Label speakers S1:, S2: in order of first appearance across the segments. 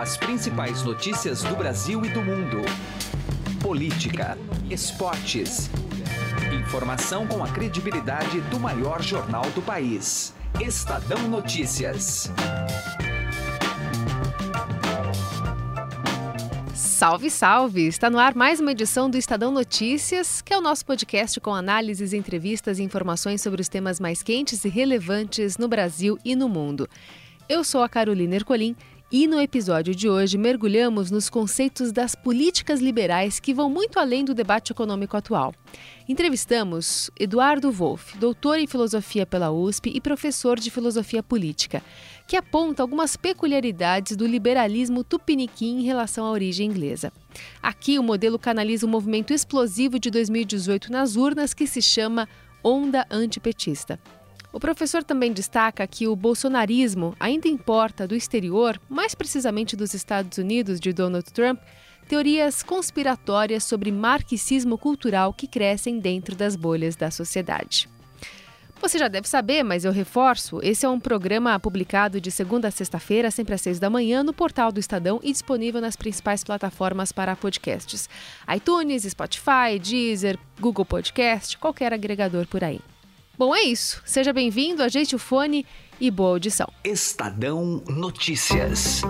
S1: As principais notícias do Brasil e do mundo. Política, esportes. Informação com a credibilidade do maior jornal do país. Estadão Notícias.
S2: Salve, salve! Está no ar mais uma edição do Estadão Notícias, que é o nosso podcast com análises, entrevistas e informações sobre os temas mais quentes e relevantes no Brasil e no mundo. Eu sou a Carolina Ercolim e no episódio de hoje mergulhamos nos conceitos das políticas liberais que vão muito além do debate econômico atual. Entrevistamos Eduardo Wolff, doutor em filosofia pela USP e professor de filosofia política, que aponta algumas peculiaridades do liberalismo tupiniquim em relação à origem inglesa. Aqui o modelo canaliza um movimento explosivo de 2018 nas urnas que se chama Onda Antipetista. O professor também destaca que o bolsonarismo ainda importa do exterior, mais precisamente dos Estados Unidos de Donald Trump, teorias conspiratórias sobre marxismo cultural que crescem dentro das bolhas da sociedade. Você já deve saber, mas eu reforço: esse é um programa publicado de segunda a sexta-feira, sempre às seis da manhã, no portal do Estadão e disponível nas principais plataformas para podcasts: iTunes, Spotify, Deezer, Google Podcast, qualquer agregador por aí. Bom, é isso. Seja bem-vindo, ajeite o fone e boa audição.
S1: Estadão Notícias.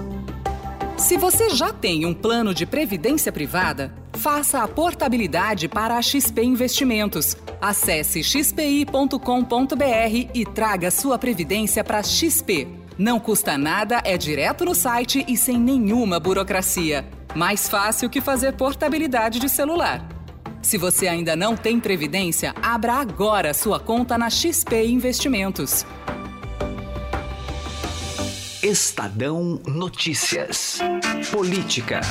S3: Se você já tem um plano de previdência privada, faça a portabilidade para a XP Investimentos. Acesse xpi.com.br e traga sua previdência para XP. Não custa nada, é direto no site e sem nenhuma burocracia. Mais fácil que fazer portabilidade de celular. Se você ainda não tem previdência, abra agora sua conta na XP Investimentos.
S1: Estadão Notícias. Política.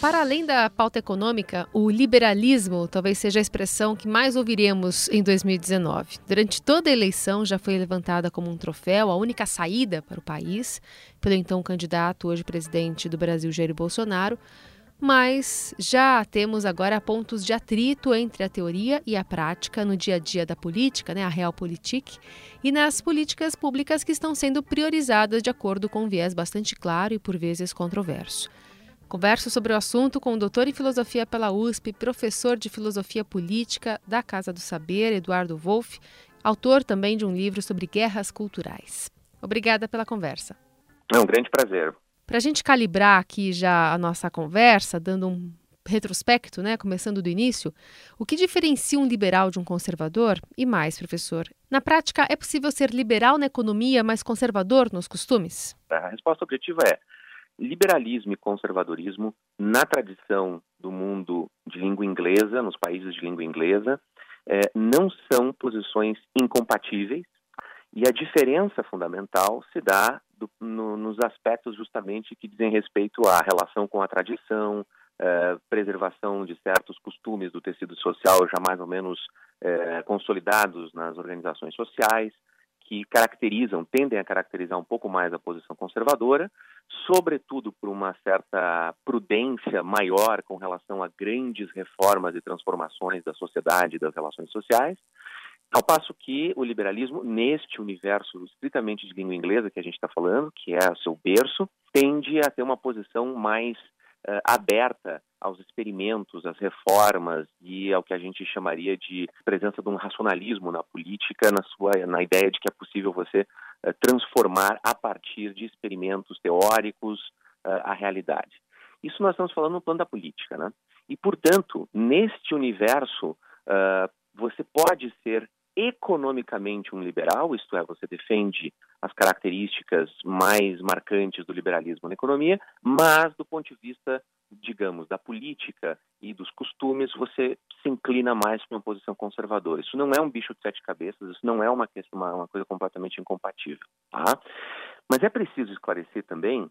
S2: Para além da pauta econômica, o liberalismo talvez seja a expressão que mais ouviremos em 2019. Durante toda a eleição já foi levantada como um troféu, a única saída para o país, pelo então candidato, hoje presidente do Brasil, Jair Bolsonaro, mas já temos agora pontos de atrito entre a teoria e a prática no dia a dia da política, né, a realpolitik, e nas políticas públicas que estão sendo priorizadas de acordo com um viés bastante claro e por vezes controverso. Converso sobre o assunto com o doutor em filosofia pela USP, professor de filosofia política da Casa do Saber, Eduardo Wolff, autor também de um livro sobre guerras culturais. Obrigada pela conversa.
S4: É um grande prazer.
S2: Para a gente calibrar aqui já a nossa conversa, dando um retrospecto, né, começando do início, o que diferencia um liberal de um conservador? E mais, professor, na prática, é possível ser liberal na economia, mas conservador nos costumes?
S4: A resposta objetiva é: liberalismo e conservadorismo, na tradição do mundo de língua inglesa, nos países de língua inglesa, é, não são posições incompatíveis, e a diferença fundamental se dá do, no, nos aspectos justamente que dizem respeito à relação com a tradição, eh, preservação de certos costumes do tecido social já mais ou menos eh, consolidados nas organizações sociais, que caracterizam, tendem a caracterizar um pouco mais a posição conservadora, sobretudo por uma certa prudência maior com relação a grandes reformas e transformações da sociedade e das relações sociais, ao passo que o liberalismo, neste universo estritamente de língua inglesa que a gente está falando, que é o seu berço, tende a ter uma posição mais uh, aberta aos experimentos, às reformas e ao que a gente chamaria de presença de um racionalismo na política, na sua na ideia de que é possível você uh, transformar a partir de experimentos teóricos uh, a realidade. Isso nós estamos falando no plano da política, né? E portanto, neste universo, você pode ser economicamente um liberal, isto é, você defende as características mais marcantes do liberalismo na economia, mas do ponto de vista, digamos, da política e dos costumes, você se inclina mais para uma posição conservadora. Isso não é um bicho de sete cabeças, isso não é uma, uma, uma coisa completamente incompatível. Tá? Mas é preciso esclarecer também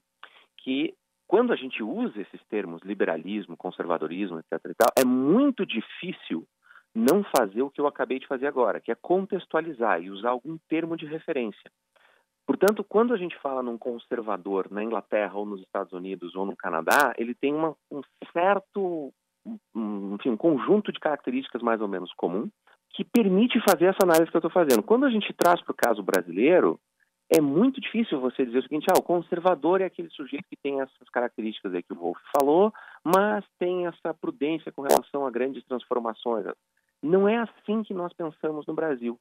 S4: que quando a gente usa esses termos liberalismo, conservadorismo, etc. Tal, é muito difícil não fazer o que eu acabei de fazer agora, que é contextualizar e usar algum termo de referência. Portanto, quando a gente fala num conservador na Inglaterra ou nos Estados Unidos ou no Canadá, ele tem uma, um certo, enfim, um conjunto de características mais ou menos comum que permite fazer essa análise que eu estou fazendo. Quando a gente traz para o caso brasileiro, é muito difícil você dizer o seguinte: ah, o conservador é aquele sujeito que tem essas características aí que o Wolff falou, mas tem essa prudência com relação a grandes transformações. Não é assim que nós pensamos no Brasil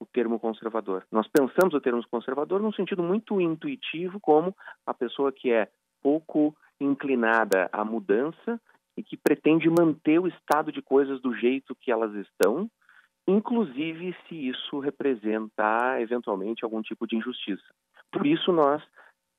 S4: o termo conservador. Nós pensamos o termo conservador num sentido muito intuitivo, como a pessoa que é pouco inclinada à mudança e que pretende manter o estado de coisas do jeito que elas estão, inclusive se isso representar eventualmente algum tipo de injustiça. Por isso nós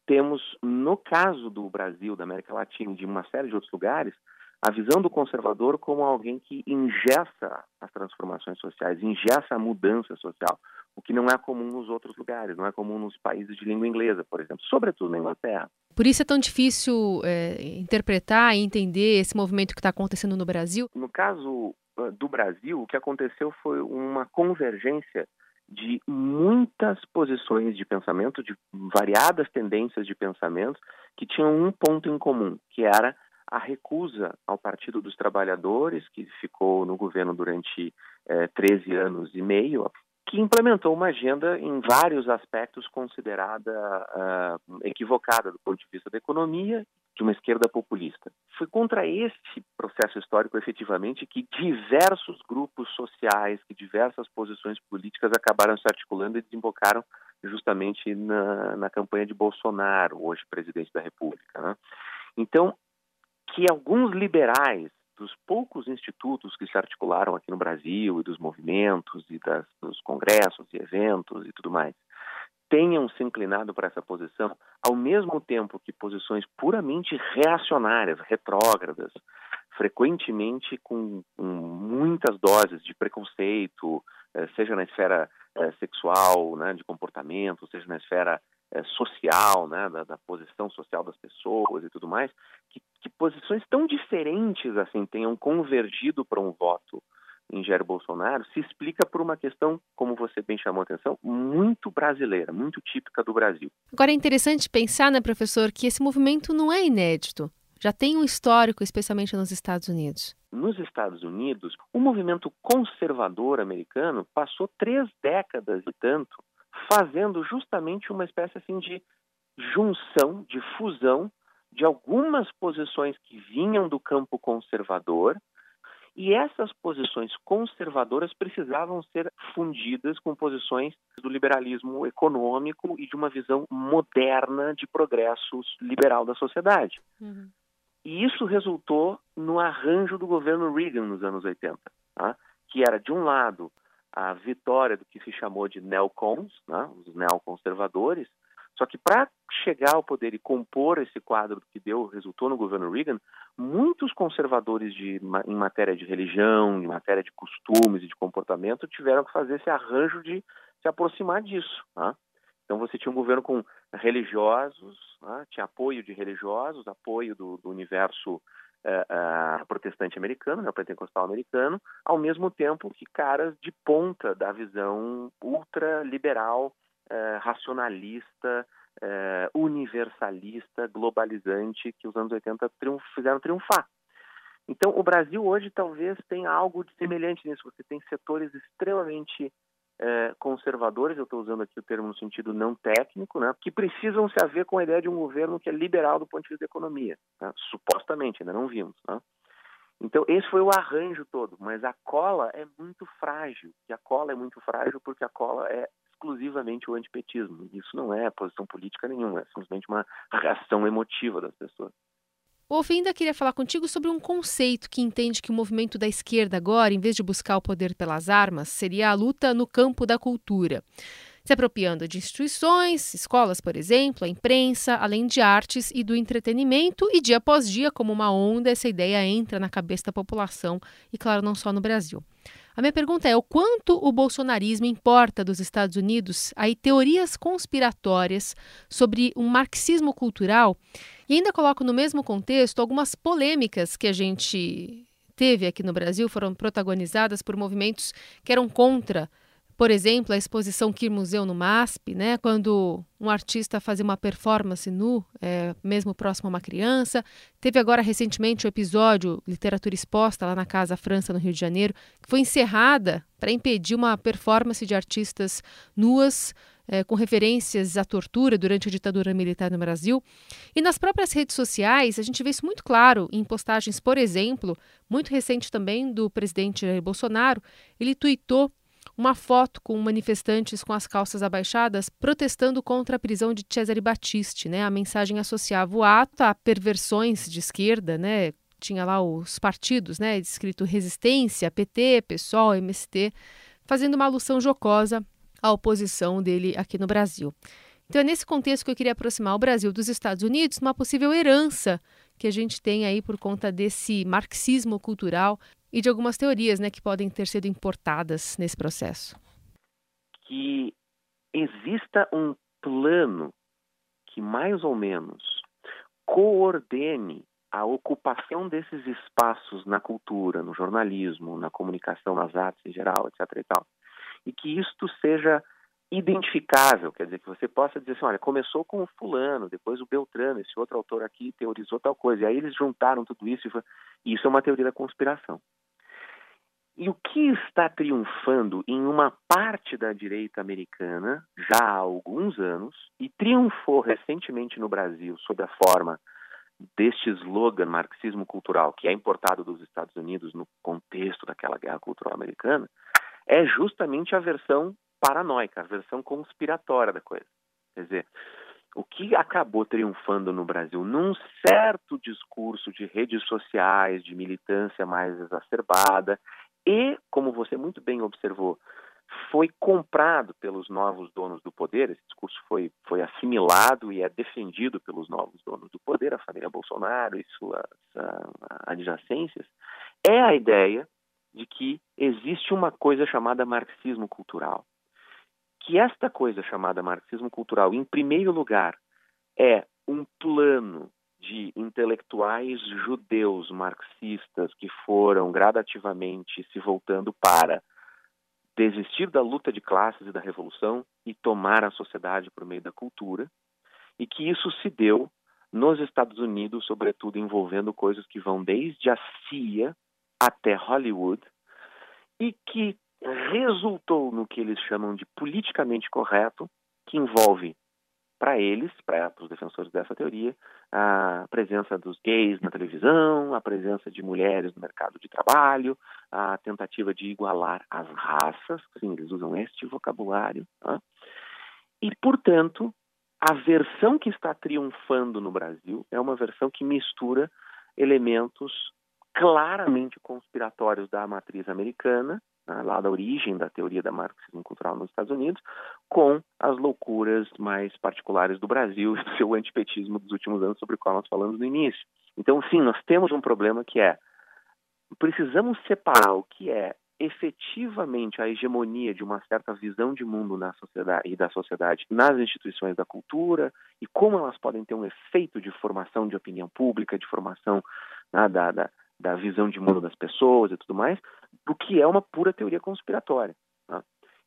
S4: temos, no caso do Brasil, da América Latina e de uma série de outros lugares, a visão do conservador como alguém que ingessa as transformações sociais, ingessa a mudança social, o que não é comum nos outros lugares, não é comum nos países de língua inglesa, por exemplo, sobretudo na Inglaterra.
S2: Por isso é tão difícil é, interpretar e entender esse movimento que está acontecendo no Brasil?
S4: No caso do Brasil, o que aconteceu foi uma convergência de muitas posições de pensamento, de variadas tendências de pensamento, que tinham um ponto em comum, que era a recusa ao Partido dos Trabalhadores, que ficou no governo durante eh, 13 anos e meio, que implementou uma agenda em vários aspectos considerada uh, equivocada do ponto de vista da economia, de uma esquerda populista. Foi contra este processo histórico, efetivamente, que diversos grupos sociais, que diversas posições políticas acabaram se articulando e desembocaram justamente na, na campanha de Bolsonaro, hoje presidente da República. Né? Então, que alguns liberais dos poucos institutos que se articularam aqui no Brasil e dos movimentos e das, dos congressos e eventos e tudo mais tenham se inclinado para essa posição, ao mesmo tempo que posições puramente reacionárias, retrógradas, frequentemente com, com muitas doses de preconceito, eh, seja na esfera eh, sexual, né, de comportamento, seja na esfera é, social, né, da, da, posição social das pessoas e tudo mais, que, que posições tão diferentes assim tenham convergido para um voto em Jair Bolsonaro se explica por uma questão, como você bem chamou a atenção, muito brasileira, muito típica do Brasil.
S2: Agora é interessante pensar, né, professor, que esse movimento não é inédito. Já tem um histórico, especialmente nos Estados Unidos.
S4: Nos Estados Unidos, o movimento conservador americano passou três décadas e tanto fazendo justamente uma espécie assim de junção, de fusão de algumas posições que vinham do campo conservador e essas posições conservadoras precisavam ser fundidas com posições do liberalismo econômico e de uma visão moderna de progresso liberal da sociedade. Uhum. E isso resultou no arranjo do governo Reagan nos anos 80, tá? que era, de um lado, a vitória do que se chamou de neocons, né, os neoconservadores, só que para chegar ao poder e compor esse quadro que deu, resultou no governo Reagan, muitos conservadores de, em matéria de religião, em matéria de costumes e de comportamento tiveram que fazer esse arranjo de se aproximar disso. Né? Então você tinha um governo com religiosos, né? tinha apoio de religiosos, apoio do, do universo uh, protestante americano, né, pentecostal americano, ao mesmo tempo que caras de ponta da visão ultraliberal, uh, racionalista, uh, universalista, globalizante que os anos 80 triunf fizeram triunfar. Então, o Brasil hoje talvez tenha algo de semelhante nisso. Você tem setores extremamente é, conservadores, eu estou usando aqui o termo no sentido não técnico, né, que precisam se haver com a ideia de um governo que é liberal do ponto de vista da economia. Né, supostamente, ainda não vimos. Né? Então, esse foi o arranjo todo, mas a cola é muito frágil. E a cola é muito frágil porque a cola é exclusivamente o antipetismo. Isso não é posição política nenhuma, é simplesmente uma reação emotiva das pessoas.
S2: O ainda queria falar contigo sobre um conceito que entende que o movimento da esquerda agora, em vez de buscar o poder pelas armas, seria a luta no campo da cultura. Se apropriando de instituições, escolas, por exemplo, a imprensa, além de artes e do entretenimento, e dia após dia, como uma onda, essa ideia entra na cabeça da população, e claro, não só no Brasil. A minha pergunta é: o quanto o bolsonarismo importa dos Estados Unidos aí teorias conspiratórias sobre um marxismo cultural? E ainda coloco no mesmo contexto algumas polêmicas que a gente teve aqui no Brasil, foram protagonizadas por movimentos que eram contra por exemplo, a exposição Quir Museu no MASP, né, quando um artista fazia uma performance nu, é, mesmo próximo a uma criança. Teve agora recentemente o episódio Literatura Exposta, lá na Casa França, no Rio de Janeiro, que foi encerrada para impedir uma performance de artistas nuas é, com referências à tortura durante a ditadura militar no Brasil. E nas próprias redes sociais, a gente vê isso muito claro em postagens, por exemplo, muito recente também do presidente Bolsonaro. Ele tuitou uma foto com manifestantes com as calças abaixadas protestando contra a prisão de Cesare Battisti. Né? A mensagem associava o ato a perversões de esquerda, né? tinha lá os partidos, né? escrito Resistência, PT, PSOL, MST, fazendo uma alusão jocosa à oposição dele aqui no Brasil. Então é nesse contexto que eu queria aproximar o Brasil dos Estados Unidos, uma possível herança que a gente tem aí por conta desse marxismo cultural e de algumas teorias né, que podem ter sido importadas nesse processo.
S4: Que exista um plano que mais ou menos coordene a ocupação desses espaços na cultura, no jornalismo, na comunicação, nas artes em geral, etc. E, tal, e que isto seja identificável, quer dizer, que você possa dizer assim, olha, começou com o fulano, depois o Beltrano, esse outro autor aqui teorizou tal coisa, e aí eles juntaram tudo isso, e foi... isso é uma teoria da conspiração. E o que está triunfando em uma parte da direita americana já há alguns anos, e triunfou recentemente no Brasil sob a forma deste slogan marxismo cultural, que é importado dos Estados Unidos no contexto daquela guerra cultural americana, é justamente a versão paranoica, a versão conspiratória da coisa. Quer dizer, o que acabou triunfando no Brasil num certo discurso de redes sociais, de militância mais exacerbada, e, como você muito bem observou, foi comprado pelos novos donos do poder, esse discurso foi, foi assimilado e é defendido pelos novos donos do poder, a família Bolsonaro e suas uh, adjacências, é a ideia de que existe uma coisa chamada marxismo cultural. Que esta coisa chamada marxismo cultural, em primeiro lugar, é um plano de intelectuais judeus marxistas que foram gradativamente se voltando para desistir da luta de classes e da revolução e tomar a sociedade por meio da cultura, e que isso se deu nos Estados Unidos, sobretudo envolvendo coisas que vão desde a CIA até Hollywood, e que resultou no que eles chamam de politicamente correto, que envolve para eles, para os defensores dessa teoria, a presença dos gays na televisão, a presença de mulheres no mercado de trabalho, a tentativa de igualar as raças, sim, eles usam este vocabulário. Tá? E, portanto, a versão que está triunfando no Brasil é uma versão que mistura elementos claramente conspiratórios da matriz americana né, lá da origem da teoria da marxismo cultural nos Estados Unidos, com as loucuras mais particulares do Brasil e do seu antipetismo dos últimos anos, sobre o qual nós falamos no início. Então, sim, nós temos um problema que é precisamos separar o que é efetivamente a hegemonia de uma certa visão de mundo na sociedade e da sociedade nas instituições da cultura e como elas podem ter um efeito de formação de opinião pública, de formação né, da, da, da visão de mundo das pessoas e tudo mais, do que é uma pura teoria conspiratória. Tá?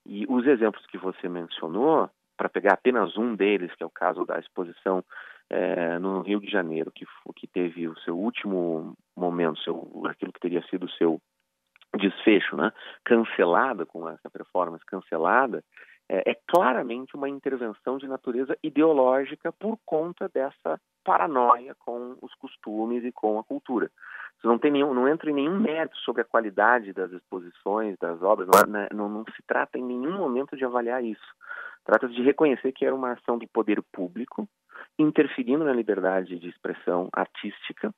S4: E os exemplos que você mencionou, para pegar apenas um deles, que é o caso da exposição é, no Rio de Janeiro, que, que teve o seu último momento, seu, aquilo que teria sido o seu desfecho, né, cancelada com essa performance cancelada, é, é, claramente uma intervenção de natureza ideológica por conta dessa paranoia com os costumes e com a cultura. Você não tem nenhum, não entra em nenhum mérito sobre a qualidade das exposições, das obras. Não, né, não, não se trata em nenhum momento de avaliar isso. Trata de reconhecer que era uma ação do poder público interferindo na liberdade de expressão artística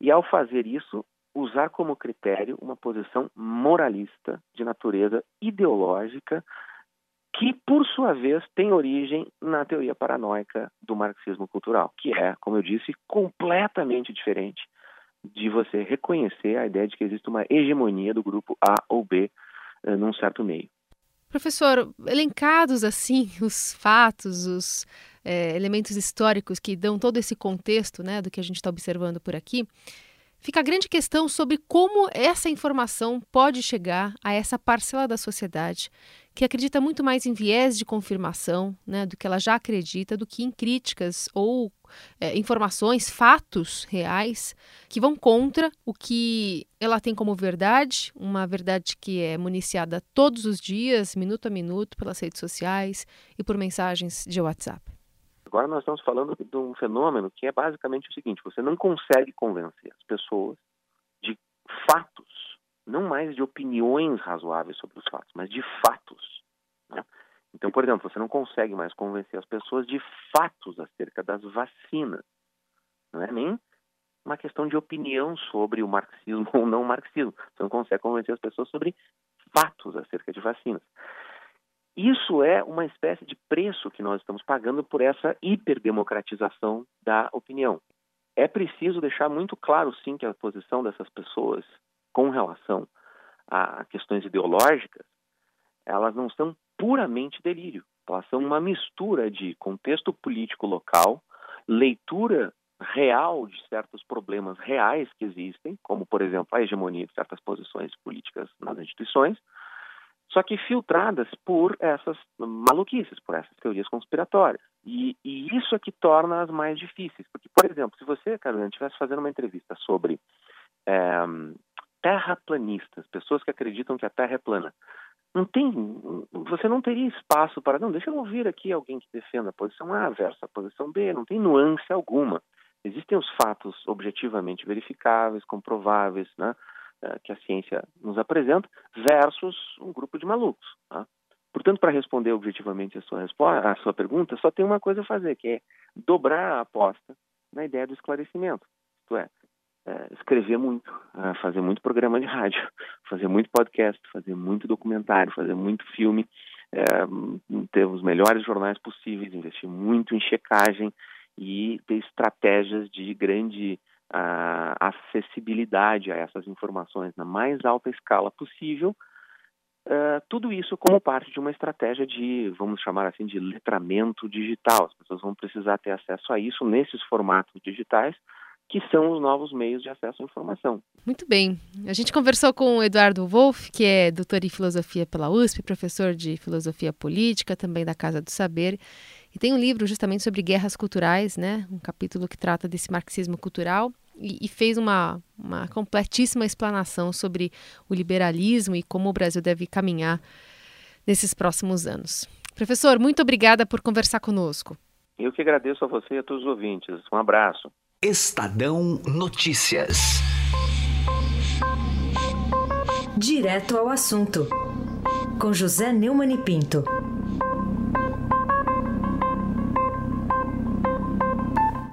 S4: e, ao fazer isso, usar como critério uma posição moralista de natureza ideológica que, por sua vez, tem origem na teoria paranoica do marxismo cultural, que é, como eu disse, completamente diferente de você reconhecer a ideia de que existe uma hegemonia do grupo A ou B uh, num certo meio.
S2: Professor, elencados assim os fatos, os é, elementos históricos que dão todo esse contexto né, do que a gente está observando por aqui, fica a grande questão sobre como essa informação pode chegar a essa parcela da sociedade que acredita muito mais em viés de confirmação né, do que ela já acredita, do que em críticas ou é, informações, fatos reais que vão contra o que ela tem como verdade, uma verdade que é municiada todos os dias, minuto a minuto, pelas redes sociais e por mensagens de WhatsApp.
S4: Agora nós estamos falando de um fenômeno que é basicamente o seguinte: você não consegue convencer as pessoas de fatos, não mais de opiniões razoáveis sobre os fatos, mas de fatos. Né? Então, por exemplo, você não consegue mais convencer as pessoas de fatos acerca das vacinas. Não é nem uma questão de opinião sobre o marxismo ou não marxismo. Você não consegue convencer as pessoas sobre fatos acerca de vacinas. Isso é uma espécie de preço que nós estamos pagando por essa hiperdemocratização da opinião. É preciso deixar muito claro, sim, que a posição dessas pessoas com relação a questões ideológicas, elas não são puramente delírio. Elas são uma mistura de contexto político local, leitura real de certos problemas reais que existem, como, por exemplo, a hegemonia de certas posições políticas nas instituições, só que filtradas por essas maluquices, por essas teorias conspiratórias. E, e isso é que torna as mais difíceis. Porque, por exemplo, se você, Carolina, estivesse fazendo uma entrevista sobre é, terraplanistas, pessoas que acreditam que a Terra é plana, não tem, você não teria espaço para, não, deixa eu ouvir aqui alguém que defenda a posição A versus a posição B, não tem nuance alguma. Existem os fatos objetivamente verificáveis, comprováveis, né? Eh, que a ciência nos apresenta versus um grupo de malucos. Tá? Portanto, para responder objetivamente a sua, resposta, a sua pergunta, só tem uma coisa a fazer, que é dobrar a aposta na ideia do esclarecimento. Isto é, é escrever muito, é, fazer muito programa de rádio, fazer muito podcast, fazer muito documentário, fazer muito filme, é, ter os melhores jornais possíveis, investir muito em checagem e ter estratégias de grande a acessibilidade a essas informações na mais alta escala possível, uh, tudo isso como parte de uma estratégia de, vamos chamar assim, de letramento digital. As pessoas vão precisar ter acesso a isso nesses formatos digitais, que são os novos meios de acesso à informação.
S2: Muito bem. A gente conversou com o Eduardo Wolff, que é doutor em filosofia pela USP, professor de filosofia política, também da Casa do Saber, e tem um livro justamente sobre guerras culturais, né? Um capítulo que trata desse marxismo cultural e, e fez uma, uma completíssima explanação sobre o liberalismo e como o Brasil deve caminhar nesses próximos anos. Professor, muito obrigada por conversar conosco.
S4: Eu que agradeço a você e a todos os ouvintes. Um abraço.
S1: Estadão Notícias.
S5: Direto ao assunto. Com José Neumann e Pinto.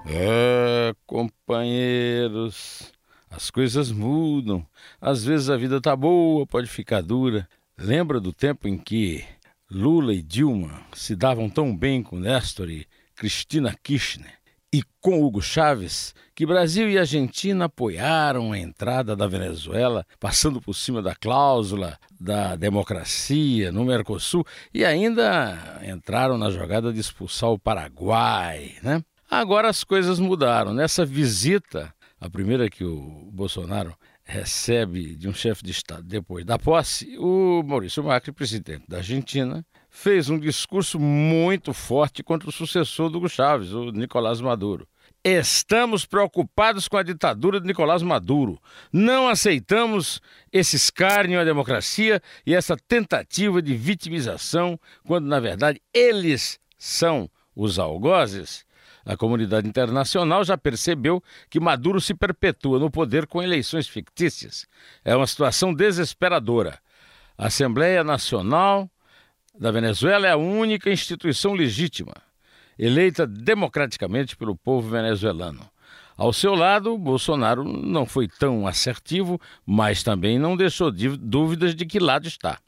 S6: É, companheiros, as coisas mudam. Às vezes a vida tá boa, pode ficar dura. Lembra do tempo em que Lula e Dilma se davam tão bem com Néstor e Cristina Kirchner? E com Hugo Chávez, que Brasil e Argentina apoiaram a entrada da Venezuela, passando por cima da cláusula da democracia no Mercosul e ainda entraram na jogada de expulsar o Paraguai, né? Agora as coisas mudaram. Nessa visita, a primeira que o Bolsonaro recebe de um chefe de Estado depois da posse, o Maurício Macri, presidente da Argentina, fez um discurso muito forte contra o sucessor do Hugo Chávez, o Nicolás Maduro. Estamos preocupados com a ditadura de Nicolás Maduro. Não aceitamos esse escárnio à democracia e essa tentativa de vitimização, quando na verdade eles são os algozes a comunidade internacional já percebeu que Maduro se perpetua no poder com eleições fictícias. É uma situação desesperadora. A Assembleia Nacional da Venezuela é a única instituição legítima, eleita democraticamente pelo povo venezuelano. Ao seu lado, Bolsonaro não foi tão assertivo, mas também não deixou dúvidas de que lado está.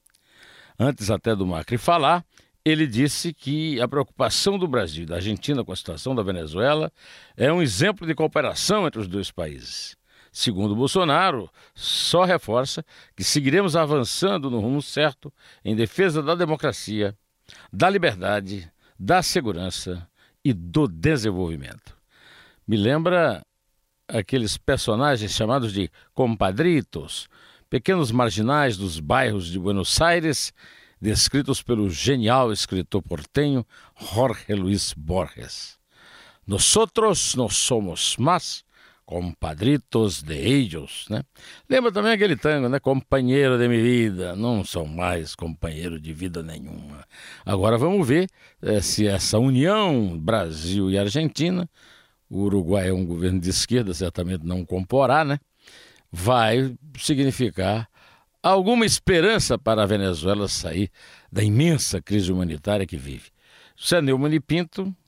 S6: Antes até do Macri falar, ele disse que a preocupação do Brasil e da Argentina com a situação da Venezuela é um exemplo de cooperação entre os dois países. Segundo Bolsonaro, só reforça que seguiremos avançando no rumo certo em defesa da democracia, da liberdade, da segurança e do desenvolvimento. Me lembra aqueles personagens chamados de compadritos, pequenos marginais dos bairros de Buenos Aires descritos pelo genial escritor portenho Jorge Luis Borges. Nosotros no somos más compadritos de ellos, né? Lembra também aquele tango, né? Companheiro de minha vida, não são mais companheiro de vida nenhuma. Agora vamos ver é, se essa união Brasil e Argentina, o Uruguai é um governo de esquerda, certamente não comporá, né? Vai significar alguma esperança para a Venezuela sair da imensa crise humanitária que vive. José Neumann e Pinto,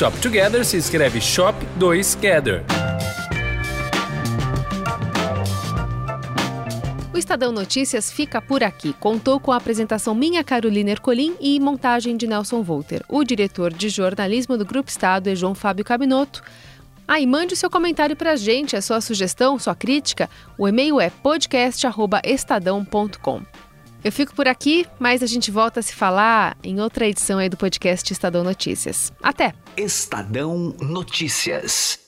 S7: Shop Together se escreve Shop 2 Gather.
S2: O Estadão Notícias fica por aqui. Contou com a apresentação minha Carolina Ercolim e montagem de Nelson Volter. O diretor de jornalismo do Grupo Estado é João Fábio Cabinotto. Ah, e mande o seu comentário para a gente, a sua sugestão, sua crítica. O e-mail é podcast.estadão.com. Eu fico por aqui, mas a gente volta a se falar em outra edição aí do podcast Estadão Notícias. Até!
S1: Estadão Notícias.